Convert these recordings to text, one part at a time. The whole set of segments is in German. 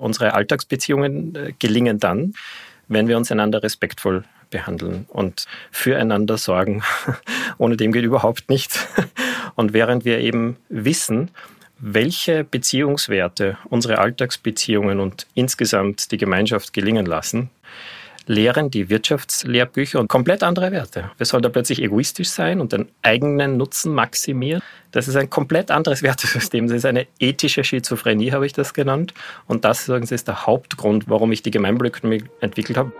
Unsere Alltagsbeziehungen äh, gelingen dann, wenn wir uns einander respektvoll behandeln und füreinander sorgen. Ohne dem geht überhaupt nichts. Und während wir eben wissen, welche Beziehungswerte unsere Alltagsbeziehungen und insgesamt die Gemeinschaft gelingen lassen, lehren die Wirtschaftslehrbücher komplett andere Werte. Wir sollen da plötzlich egoistisch sein und den eigenen Nutzen maximieren. Das ist ein komplett anderes Wertesystem. Das ist eine ethische Schizophrenie, habe ich das genannt. Und das sagen Sie, ist der Hauptgrund, warum ich die Gemeinwohlökonomie entwickelt habe.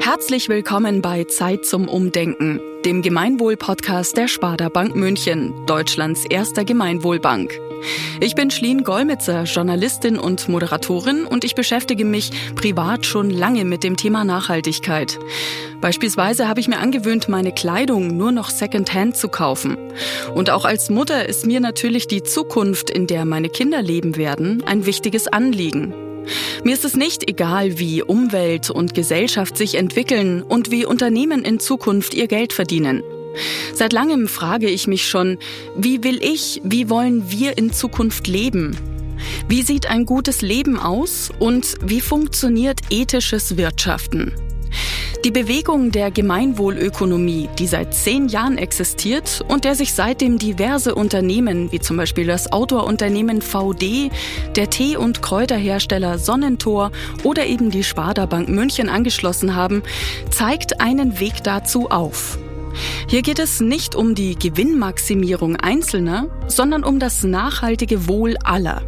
Herzlich willkommen bei Zeit zum Umdenken, dem Gemeinwohl-Podcast der Sparda Bank München, Deutschlands erster Gemeinwohlbank. Ich bin Schlien Golmitzer, Journalistin und Moderatorin und ich beschäftige mich privat schon lange mit dem Thema Nachhaltigkeit. Beispielsweise habe ich mir angewöhnt, meine Kleidung nur noch Secondhand zu kaufen. Und auch als Mutter ist mir natürlich die Zukunft, in der meine Kinder leben werden, ein wichtiges Anliegen. Mir ist es nicht egal, wie Umwelt und Gesellschaft sich entwickeln und wie Unternehmen in Zukunft ihr Geld verdienen. Seit langem frage ich mich schon, wie will ich, wie wollen wir in Zukunft leben? Wie sieht ein gutes Leben aus und wie funktioniert ethisches Wirtschaften? Die Bewegung der Gemeinwohlökonomie, die seit zehn Jahren existiert und der sich seitdem diverse Unternehmen, wie zum Beispiel das Outdoor-Unternehmen VD, der Tee- und Kräuterhersteller Sonnentor oder eben die Sparda Bank München angeschlossen haben, zeigt einen Weg dazu auf. Hier geht es nicht um die Gewinnmaximierung Einzelner, sondern um das nachhaltige Wohl aller.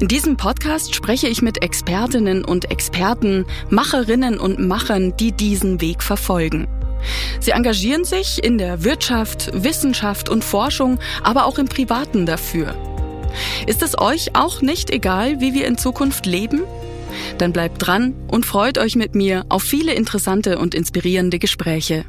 In diesem Podcast spreche ich mit Expertinnen und Experten, Macherinnen und Machern, die diesen Weg verfolgen. Sie engagieren sich in der Wirtschaft, Wissenschaft und Forschung, aber auch im Privaten dafür. Ist es euch auch nicht egal, wie wir in Zukunft leben? Dann bleibt dran und freut euch mit mir auf viele interessante und inspirierende Gespräche.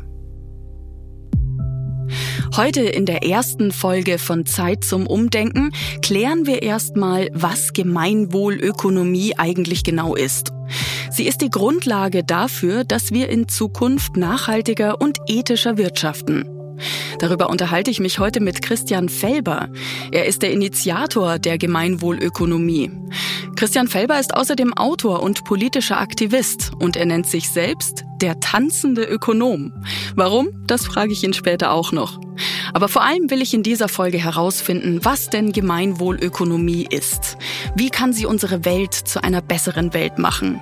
Heute in der ersten Folge von Zeit zum Umdenken klären wir erstmal, was Gemeinwohlökonomie eigentlich genau ist. Sie ist die Grundlage dafür, dass wir in Zukunft nachhaltiger und ethischer wirtschaften. Darüber unterhalte ich mich heute mit Christian Felber. Er ist der Initiator der Gemeinwohlökonomie. Christian Felber ist außerdem Autor und politischer Aktivist und er nennt sich selbst der tanzende Ökonom. Warum? Das frage ich ihn später auch noch. Aber vor allem will ich in dieser Folge herausfinden, was denn Gemeinwohlökonomie ist. Wie kann sie unsere Welt zu einer besseren Welt machen?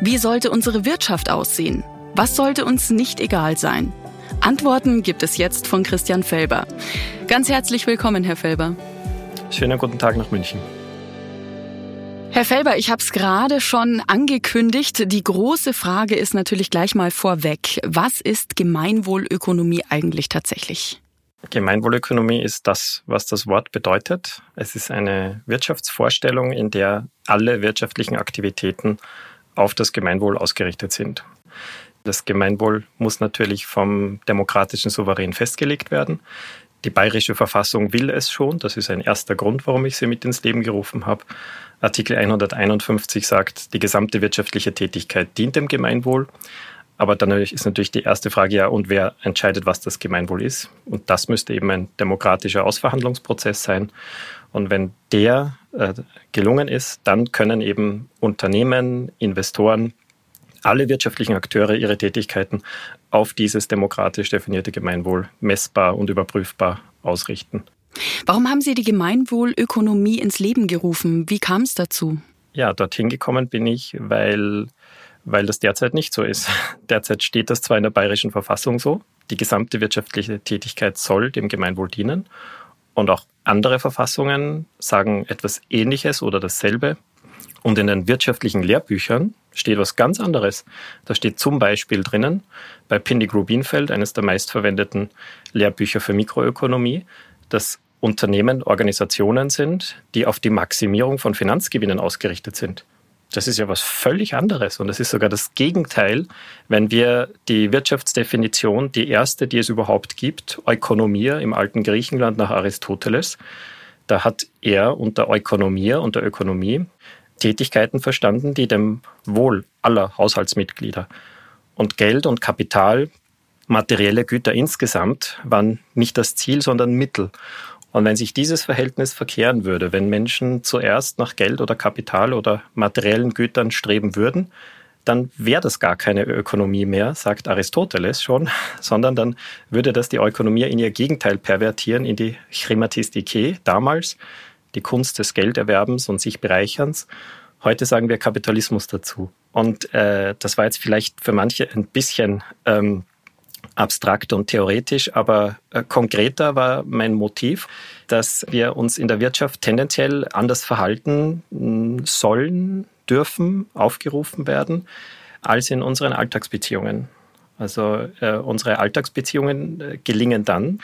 Wie sollte unsere Wirtschaft aussehen? Was sollte uns nicht egal sein? Antworten gibt es jetzt von Christian Felber. Ganz herzlich willkommen, Herr Felber. Schönen guten Tag nach München. Herr Felber, ich habe es gerade schon angekündigt. Die große Frage ist natürlich gleich mal vorweg. Was ist Gemeinwohlökonomie eigentlich tatsächlich? Gemeinwohlökonomie ist das, was das Wort bedeutet. Es ist eine Wirtschaftsvorstellung, in der alle wirtschaftlichen Aktivitäten auf das Gemeinwohl ausgerichtet sind. Das Gemeinwohl muss natürlich vom demokratischen Souverän festgelegt werden. Die bayerische Verfassung will es schon. Das ist ein erster Grund, warum ich sie mit ins Leben gerufen habe. Artikel 151 sagt, die gesamte wirtschaftliche Tätigkeit dient dem Gemeinwohl. Aber dann ist natürlich die erste Frage ja, und wer entscheidet, was das Gemeinwohl ist? Und das müsste eben ein demokratischer Ausverhandlungsprozess sein. Und wenn der äh, gelungen ist, dann können eben Unternehmen, Investoren, alle wirtschaftlichen Akteure ihre Tätigkeiten auf dieses demokratisch definierte Gemeinwohl messbar und überprüfbar ausrichten. Warum haben Sie die Gemeinwohlökonomie ins Leben gerufen? Wie kam es dazu? Ja, dorthin gekommen bin ich, weil, weil das derzeit nicht so ist. Derzeit steht das zwar in der bayerischen Verfassung so, die gesamte wirtschaftliche Tätigkeit soll dem Gemeinwohl dienen. Und auch andere Verfassungen sagen etwas Ähnliches oder dasselbe. Und in den wirtschaftlichen Lehrbüchern steht was ganz anderes. Da steht zum Beispiel drinnen, bei Pindig Rubinfeld, eines der meistverwendeten Lehrbücher für Mikroökonomie, dass Unternehmen Organisationen sind, die auf die Maximierung von Finanzgewinnen ausgerichtet sind. Das ist ja was völlig anderes und das ist sogar das Gegenteil, wenn wir die Wirtschaftsdefinition, die erste, die es überhaupt gibt, Ökonomia im alten Griechenland nach Aristoteles, da hat er unter Ökonomia, unter Ökonomie Tätigkeiten verstanden, die dem Wohl aller Haushaltsmitglieder. Und Geld und Kapital, materielle Güter insgesamt waren nicht das Ziel, sondern Mittel, Und wenn sich dieses Verhältnis verkehren würde, wenn Menschen zuerst nach Geld oder Kapital oder materiellen Gütern streben würden, dann wäre das gar keine Ökonomie mehr, sagt Aristoteles schon, sondern dann würde das die Ökonomie in ihr Gegenteil pervertieren, in die Chrematistike damals, die Kunst des Gelderwerbens und sich Bereicherns. Heute sagen wir Kapitalismus dazu. Und äh, das war jetzt vielleicht für manche ein bisschen ähm, abstrakt und theoretisch, aber äh, konkreter war mein Motiv, dass wir uns in der Wirtschaft tendenziell anders verhalten hm, sollen, dürfen, aufgerufen werden, als in unseren Alltagsbeziehungen. Also äh, unsere Alltagsbeziehungen äh, gelingen dann,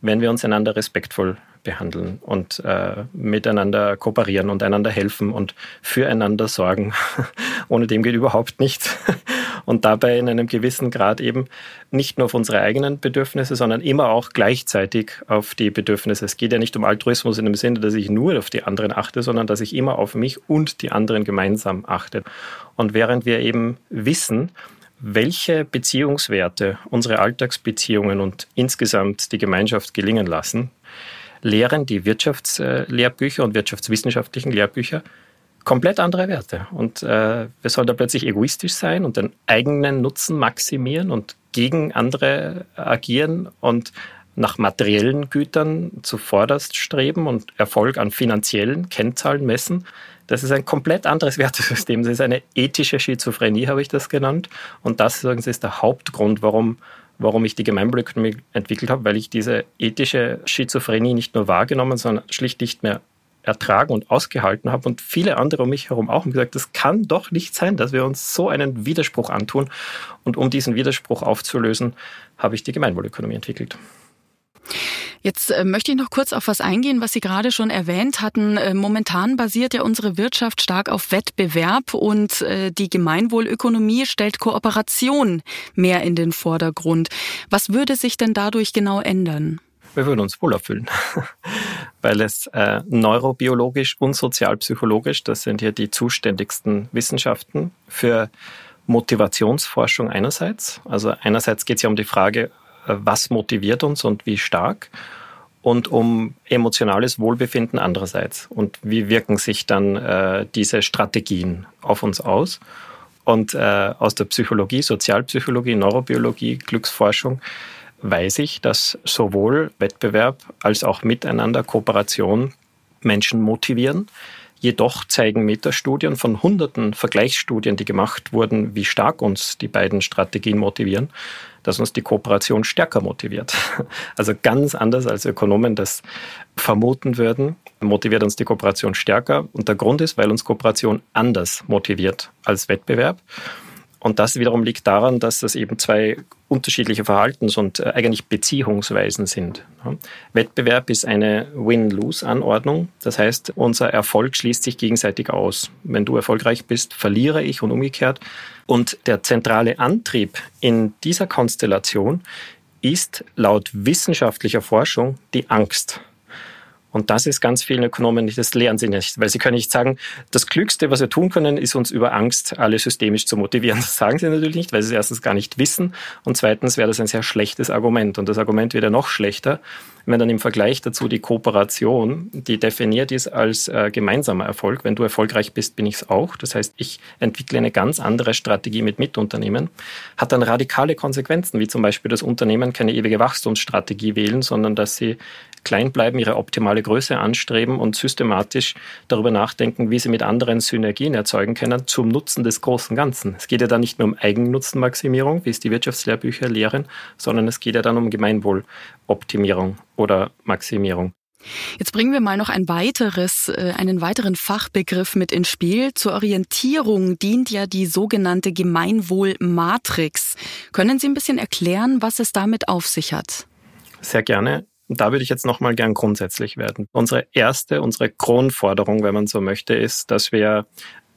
wenn wir uns einander respektvoll behandeln und äh, miteinander kooperieren und einander helfen und füreinander sorgen. Ohne dem geht überhaupt nichts. und dabei in einem gewissen Grad eben nicht nur auf unsere eigenen Bedürfnisse, sondern immer auch gleichzeitig auf die Bedürfnisse. Es geht ja nicht um Altruismus in dem Sinne, dass ich nur auf die anderen achte, sondern dass ich immer auf mich und die anderen gemeinsam achte. Und während wir eben wissen, welche Beziehungswerte unsere Alltagsbeziehungen und insgesamt die Gemeinschaft gelingen lassen, lehren die Wirtschaftslehrbücher und wirtschaftswissenschaftlichen Lehrbücher komplett andere Werte. Und äh, wir sollen da plötzlich egoistisch sein und den eigenen Nutzen maximieren und gegen andere agieren und nach materiellen Gütern zuvorderst streben und Erfolg an finanziellen Kennzahlen messen. Das ist ein komplett anderes Wertesystem. Das ist eine ethische Schizophrenie, habe ich das genannt. Und das ist der Hauptgrund, warum warum ich die Gemeinwohlökonomie entwickelt habe, weil ich diese ethische Schizophrenie nicht nur wahrgenommen, sondern schlicht nicht mehr ertragen und ausgehalten habe und viele andere um mich herum auch und gesagt, das kann doch nicht sein, dass wir uns so einen Widerspruch antun. Und um diesen Widerspruch aufzulösen, habe ich die Gemeinwohlökonomie entwickelt. Jetzt äh, möchte ich noch kurz auf was eingehen, was Sie gerade schon erwähnt hatten. Äh, momentan basiert ja unsere Wirtschaft stark auf Wettbewerb und äh, die Gemeinwohlökonomie stellt Kooperation mehr in den Vordergrund. Was würde sich denn dadurch genau ändern? Wir würden uns wohler fühlen, weil es äh, neurobiologisch und sozialpsychologisch, das sind hier die zuständigsten Wissenschaften für Motivationsforschung einerseits. Also einerseits geht es ja um die Frage, was motiviert uns und wie stark und um emotionales Wohlbefinden andererseits. Und wie wirken sich dann äh, diese Strategien auf uns aus? Und äh, aus der Psychologie, Sozialpsychologie, Neurobiologie, Glücksforschung weiß ich, dass sowohl Wettbewerb als auch Miteinander, Kooperation Menschen motivieren. Jedoch zeigen Metastudien von hunderten Vergleichsstudien, die gemacht wurden, wie stark uns die beiden Strategien motivieren, dass uns die Kooperation stärker motiviert. Also ganz anders als Ökonomen das vermuten würden, motiviert uns die Kooperation stärker. Und der Grund ist, weil uns Kooperation anders motiviert als Wettbewerb. Und das wiederum liegt daran, dass das eben zwei unterschiedliche Verhaltens- und äh, eigentlich Beziehungsweisen sind. Wettbewerb ist eine Win-Lose-Anordnung. Das heißt, unser Erfolg schließt sich gegenseitig aus. Wenn du erfolgreich bist, verliere ich und umgekehrt. Und der zentrale Antrieb in dieser Konstellation ist laut wissenschaftlicher Forschung die Angst. Und das ist ganz vielen Ökonomen nicht, das lernen sie nicht, weil sie können nicht sagen, das Klügste, was wir tun können, ist uns über Angst alle systemisch zu motivieren. Das sagen sie natürlich nicht, weil sie es erstens gar nicht wissen und zweitens wäre das ein sehr schlechtes Argument. Und das Argument wird ja noch schlechter, wenn dann im Vergleich dazu die Kooperation, die definiert ist als äh, gemeinsamer Erfolg. Wenn du erfolgreich bist, bin ich es auch. Das heißt, ich entwickle eine ganz andere Strategie mit Mitunternehmen, hat dann radikale Konsequenzen, wie zum Beispiel, dass Unternehmen keine ewige Wachstumsstrategie wählen, sondern dass sie klein bleiben, ihre optimale Größe anstreben und systematisch darüber nachdenken, wie sie mit anderen Synergien erzeugen können zum Nutzen des großen Ganzen. Es geht ja dann nicht nur um Eigennutzenmaximierung, wie es die Wirtschaftslehrbücher lehren, sondern es geht ja dann um Gemeinwohloptimierung oder Maximierung. Jetzt bringen wir mal noch ein weiteres, äh, einen weiteren Fachbegriff mit ins Spiel. Zur Orientierung dient ja die sogenannte Gemeinwohlmatrix. Können Sie ein bisschen erklären, was es damit auf sich hat? Sehr gerne. Da würde ich jetzt nochmal gern grundsätzlich werden. Unsere erste, unsere Kronforderung, wenn man so möchte, ist, dass wir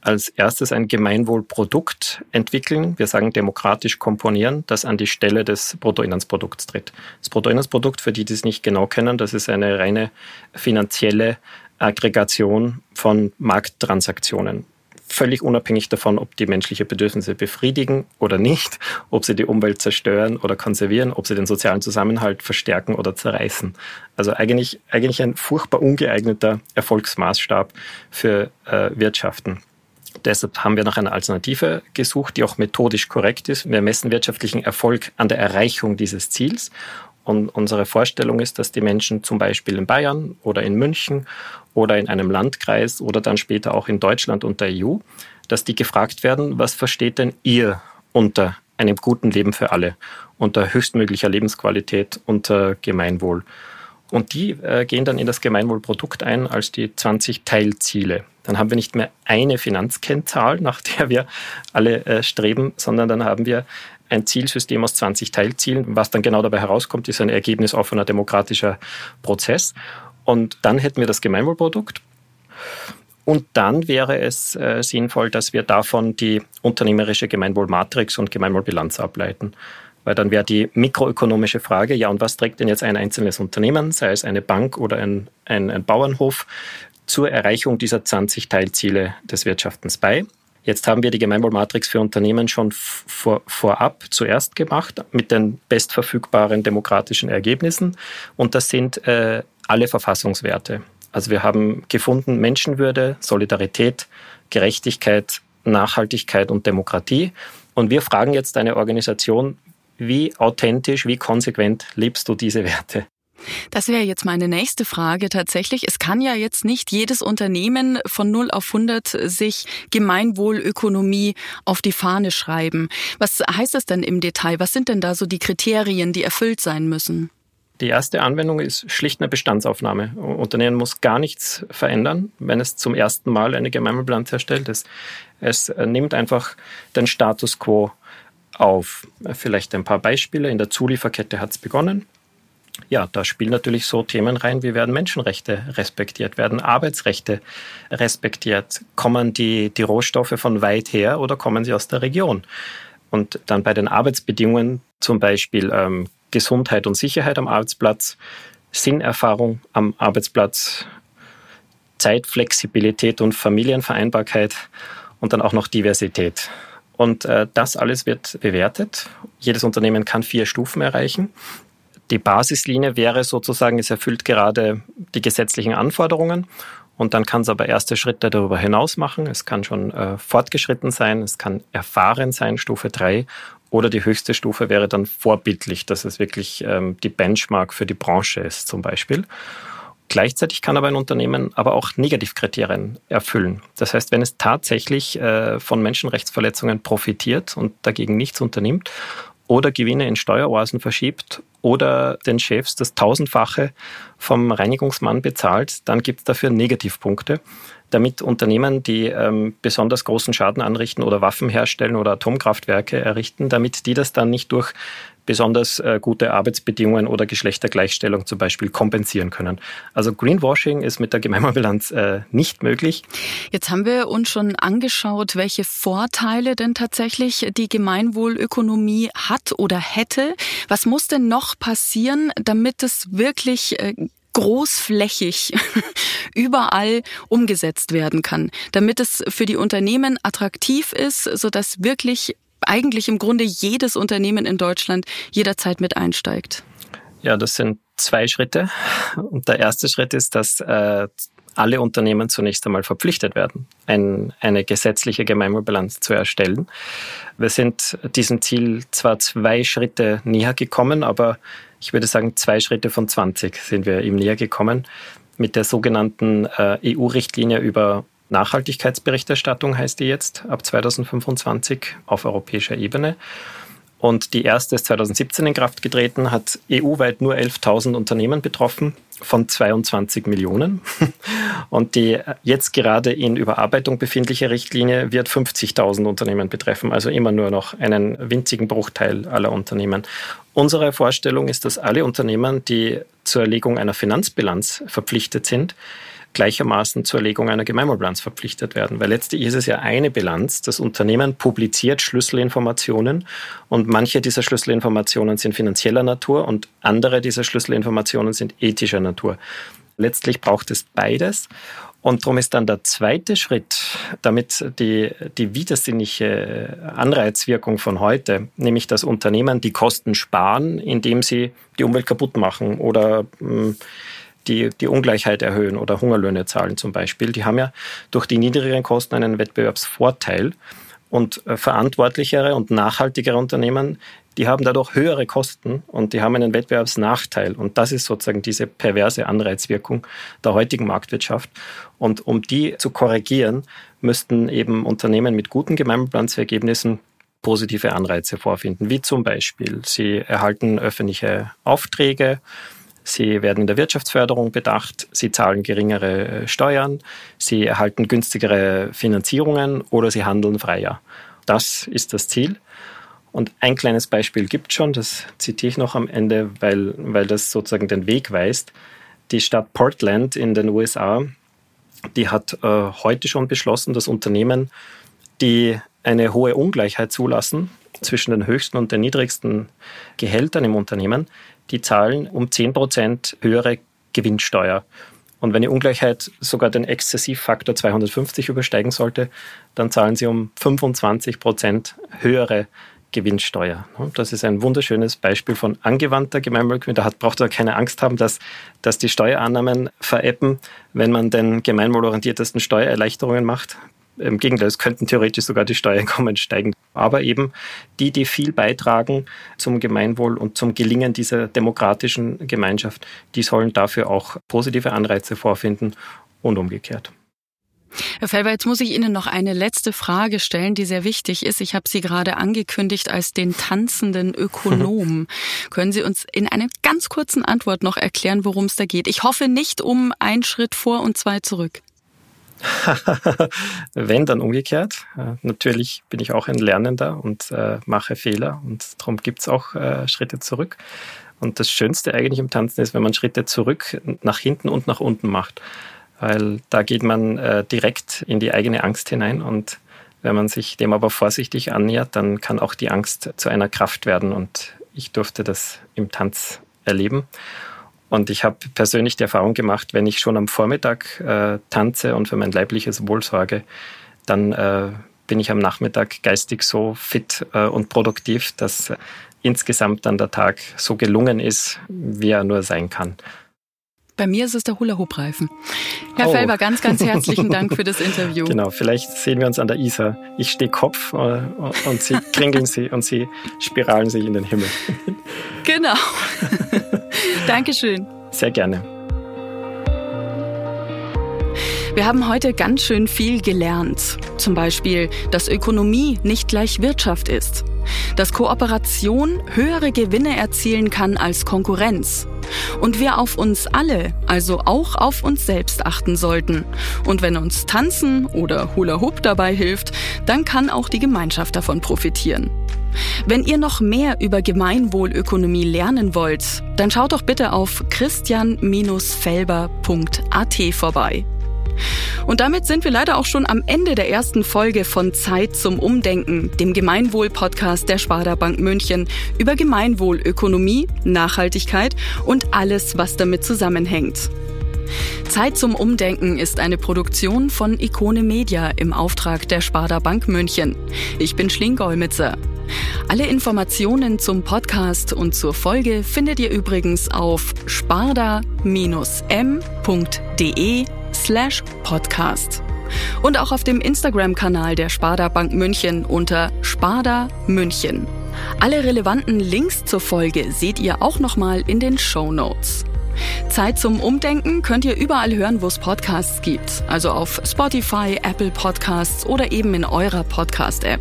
als erstes ein Gemeinwohlprodukt entwickeln. Wir sagen demokratisch komponieren, das an die Stelle des Bruttoinlandsprodukts tritt. Das Bruttoinlandsprodukt, für die, die es nicht genau kennen, das ist eine reine finanzielle Aggregation von Markttransaktionen völlig unabhängig davon, ob die menschliche Bedürfnisse befriedigen oder nicht, ob sie die Umwelt zerstören oder konservieren, ob sie den sozialen Zusammenhalt verstärken oder zerreißen. Also eigentlich, eigentlich ein furchtbar ungeeigneter Erfolgsmaßstab für äh, Wirtschaften. Deshalb haben wir nach einer Alternative gesucht, die auch methodisch korrekt ist. Wir messen wirtschaftlichen Erfolg an der Erreichung dieses Ziels. Und unsere Vorstellung ist, dass die Menschen zum Beispiel in Bayern oder in München oder in einem Landkreis oder dann später auch in Deutschland und der EU, dass die gefragt werden, was versteht denn ihr unter einem guten Leben für alle, unter höchstmöglicher Lebensqualität, unter Gemeinwohl. Und die äh, gehen dann in das Gemeinwohlprodukt ein als die 20 Teilziele. Dann haben wir nicht mehr eine Finanzkennzahl, nach der wir alle äh, streben, sondern dann haben wir ein Zielsystem aus 20 Teilzielen. Was dann genau dabei herauskommt, ist ein ergebnisoffener demokratischer Prozess. Und dann hätten wir das Gemeinwohlprodukt. Und dann wäre es äh, sinnvoll, dass wir davon die unternehmerische Gemeinwohlmatrix und Gemeinwohlbilanz ableiten. Weil dann wäre die mikroökonomische Frage, ja, und was trägt denn jetzt ein einzelnes Unternehmen, sei es eine Bank oder ein, ein, ein Bauernhof, zur Erreichung dieser 20 Teilziele des Wirtschaftens bei? Jetzt haben wir die Gemeinwohlmatrix für Unternehmen schon vor, vorab zuerst gemacht mit den bestverfügbaren demokratischen Ergebnissen. Und das sind äh, alle Verfassungswerte. Also wir haben gefunden Menschenwürde, Solidarität, Gerechtigkeit, Nachhaltigkeit und Demokratie. Und wir fragen jetzt eine Organisation, wie authentisch, wie konsequent lebst du diese Werte? Das wäre jetzt meine nächste Frage tatsächlich. Es kann ja jetzt nicht jedes Unternehmen von 0 auf 100 sich Gemeinwohlökonomie auf die Fahne schreiben. Was heißt das denn im Detail? Was sind denn da so die Kriterien, die erfüllt sein müssen? Die erste Anwendung ist schlicht eine Bestandsaufnahme. Unternehmen muss gar nichts verändern, wenn es zum ersten Mal eine Gemeinwohlbilanz erstellt. Es, es nimmt einfach den Status quo auf. Vielleicht ein paar Beispiele. In der Zulieferkette hat es begonnen. Ja, da spielen natürlich so Themen rein, wie werden Menschenrechte respektiert, werden Arbeitsrechte respektiert, kommen die, die Rohstoffe von weit her oder kommen sie aus der Region? Und dann bei den Arbeitsbedingungen zum Beispiel ähm, Gesundheit und Sicherheit am Arbeitsplatz, Sinnerfahrung am Arbeitsplatz, Zeitflexibilität und Familienvereinbarkeit und dann auch noch Diversität. Und äh, das alles wird bewertet. Jedes Unternehmen kann vier Stufen erreichen. Die Basislinie wäre sozusagen, es erfüllt gerade die gesetzlichen Anforderungen und dann kann es aber erste Schritte darüber hinaus machen. Es kann schon äh, fortgeschritten sein, es kann erfahren sein, Stufe 3 oder die höchste Stufe wäre dann vorbildlich, dass es wirklich ähm, die Benchmark für die Branche ist zum Beispiel. Gleichzeitig kann aber ein Unternehmen aber auch Negativkriterien erfüllen. Das heißt, wenn es tatsächlich äh, von Menschenrechtsverletzungen profitiert und dagegen nichts unternimmt oder Gewinne in Steueroasen verschiebt oder den Chefs das Tausendfache vom Reinigungsmann bezahlt, dann gibt es dafür Negativpunkte, damit Unternehmen, die ähm, besonders großen Schaden anrichten oder Waffen herstellen oder Atomkraftwerke errichten, damit die das dann nicht durch besonders äh, gute Arbeitsbedingungen oder Geschlechtergleichstellung zum Beispiel kompensieren können. Also Greenwashing ist mit der Gemeinwohlbilanz äh, nicht möglich. Jetzt haben wir uns schon angeschaut, welche Vorteile denn tatsächlich die Gemeinwohlökonomie hat oder hätte. Was muss denn noch passieren, damit es wirklich äh, großflächig überall umgesetzt werden kann, damit es für die Unternehmen attraktiv ist, sodass wirklich eigentlich im Grunde jedes Unternehmen in Deutschland jederzeit mit einsteigt? Ja, das sind zwei Schritte. Und der erste Schritt ist, dass äh, alle Unternehmen zunächst einmal verpflichtet werden, ein, eine gesetzliche Gemeinwohlbilanz zu erstellen. Wir sind diesem Ziel zwar zwei Schritte näher gekommen, aber ich würde sagen, zwei Schritte von 20 sind wir ihm näher gekommen mit der sogenannten äh, EU-Richtlinie über Nachhaltigkeitsberichterstattung heißt die jetzt ab 2025 auf europäischer Ebene. Und die erste ist 2017 in Kraft getreten, hat EU-weit nur 11.000 Unternehmen betroffen von 22 Millionen. Und die jetzt gerade in Überarbeitung befindliche Richtlinie wird 50.000 Unternehmen betreffen, also immer nur noch einen winzigen Bruchteil aller Unternehmen. Unsere Vorstellung ist, dass alle Unternehmen, die zur Erlegung einer Finanzbilanz verpflichtet sind, gleichermaßen zur Erlegung einer Gemeinwohlbilanz verpflichtet werden. Weil letztlich ist es ja eine Bilanz. Das Unternehmen publiziert Schlüsselinformationen und manche dieser Schlüsselinformationen sind finanzieller Natur und andere dieser Schlüsselinformationen sind ethischer Natur. Letztlich braucht es beides. Und darum ist dann der zweite Schritt, damit die, die widersinnige Anreizwirkung von heute, nämlich dass Unternehmen die Kosten sparen, indem sie die Umwelt kaputt machen oder hm, die, die Ungleichheit erhöhen oder Hungerlöhne zahlen zum Beispiel, die haben ja durch die niedrigeren Kosten einen Wettbewerbsvorteil. Und äh, verantwortlichere und nachhaltigere Unternehmen, die haben dadurch höhere Kosten und die haben einen Wettbewerbsnachteil. Und das ist sozusagen diese perverse Anreizwirkung der heutigen Marktwirtschaft. Und um die zu korrigieren, müssten eben Unternehmen mit guten Gemeinwohlplansergebnissen positive Anreize vorfinden, wie zum Beispiel, sie erhalten öffentliche Aufträge, Sie werden in der Wirtschaftsförderung bedacht, sie zahlen geringere Steuern, sie erhalten günstigere Finanzierungen oder sie handeln freier. Das ist das Ziel. Und ein kleines Beispiel gibt schon, das zitiere ich noch am Ende, weil, weil das sozusagen den Weg weist. Die Stadt Portland in den USA, die hat äh, heute schon beschlossen, dass Unternehmen, die eine hohe Ungleichheit zulassen zwischen den höchsten und den niedrigsten Gehältern im Unternehmen, die zahlen um 10 Prozent höhere Gewinnsteuer. Und wenn die Ungleichheit sogar den Exzessivfaktor 250 übersteigen sollte, dann zahlen sie um 25 Prozent höhere Gewinnsteuer. Das ist ein wunderschönes Beispiel von angewandter Gemeinwohlökonomie. Da braucht man keine Angst haben, dass, dass die Steuerannahmen veräppen, wenn man den gemeinwohlorientiertesten Steuererleichterungen macht. Im Gegenteil, es könnten theoretisch sogar die Steuereinkommen steigen. Aber eben die, die viel beitragen zum Gemeinwohl und zum Gelingen dieser demokratischen Gemeinschaft, die sollen dafür auch positive Anreize vorfinden und umgekehrt. Herr Felber, jetzt muss ich Ihnen noch eine letzte Frage stellen, die sehr wichtig ist. Ich habe Sie gerade angekündigt als den tanzenden Ökonom. Können Sie uns in einer ganz kurzen Antwort noch erklären, worum es da geht? Ich hoffe nicht um einen Schritt vor und zwei zurück. Wenn, dann umgekehrt. Äh, natürlich bin ich auch ein Lernender und äh, mache Fehler und darum gibt es auch äh, Schritte zurück. Und das Schönste eigentlich im Tanzen ist, wenn man Schritte zurück nach hinten und nach unten macht weil da geht man äh, direkt in die eigene Angst hinein und wenn man sich dem aber vorsichtig annähert, dann kann auch die Angst zu einer Kraft werden und ich durfte das im Tanz erleben. Und ich habe persönlich die Erfahrung gemacht, wenn ich schon am Vormittag äh, tanze und für mein leibliches Wohl sorge, dann äh, bin ich am Nachmittag geistig so fit äh, und produktiv, dass insgesamt dann der Tag so gelungen ist, wie er nur sein kann. Bei mir ist es der Hula-Hoop-Reifen. Herr oh. Felber, ganz, ganz herzlichen Dank für das Interview. Genau, vielleicht sehen wir uns an der Isar. Ich stehe Kopf äh, und Sie kringeln sie und Sie spiralen sich in den Himmel. Genau. Dankeschön. Sehr gerne. Wir haben heute ganz schön viel gelernt. Zum Beispiel, dass Ökonomie nicht gleich Wirtschaft ist. Dass Kooperation höhere Gewinne erzielen kann als Konkurrenz und wir auf uns alle, also auch auf uns selbst achten sollten. Und wenn uns Tanzen oder Hula Hoop dabei hilft, dann kann auch die Gemeinschaft davon profitieren. Wenn ihr noch mehr über Gemeinwohlökonomie lernen wollt, dann schaut doch bitte auf christian-felber.at vorbei. Und damit sind wir leider auch schon am Ende der ersten Folge von Zeit zum Umdenken, dem Gemeinwohl-Podcast der Sparda Bank München über Gemeinwohlökonomie, Nachhaltigkeit und alles, was damit zusammenhängt. Zeit zum Umdenken ist eine Produktion von Ikone Media im Auftrag der Sparda Bank München. Ich bin Schling-Golmitzer. Alle Informationen zum Podcast und zur Folge findet ihr übrigens auf sparda-m.de slash podcast. Und auch auf dem Instagram-Kanal der Sparda Bank München unter Sparda München. Alle relevanten Links zur Folge seht ihr auch nochmal in den Show Notes. Zeit zum Umdenken könnt ihr überall hören, wo es Podcasts gibt. Also auf Spotify, Apple Podcasts oder eben in eurer Podcast-App.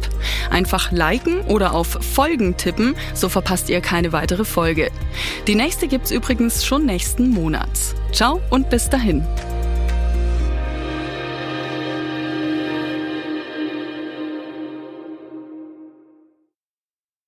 Einfach liken oder auf Folgen tippen, so verpasst ihr keine weitere Folge. Die nächste gibt's übrigens schon nächsten Monat. Ciao und bis dahin.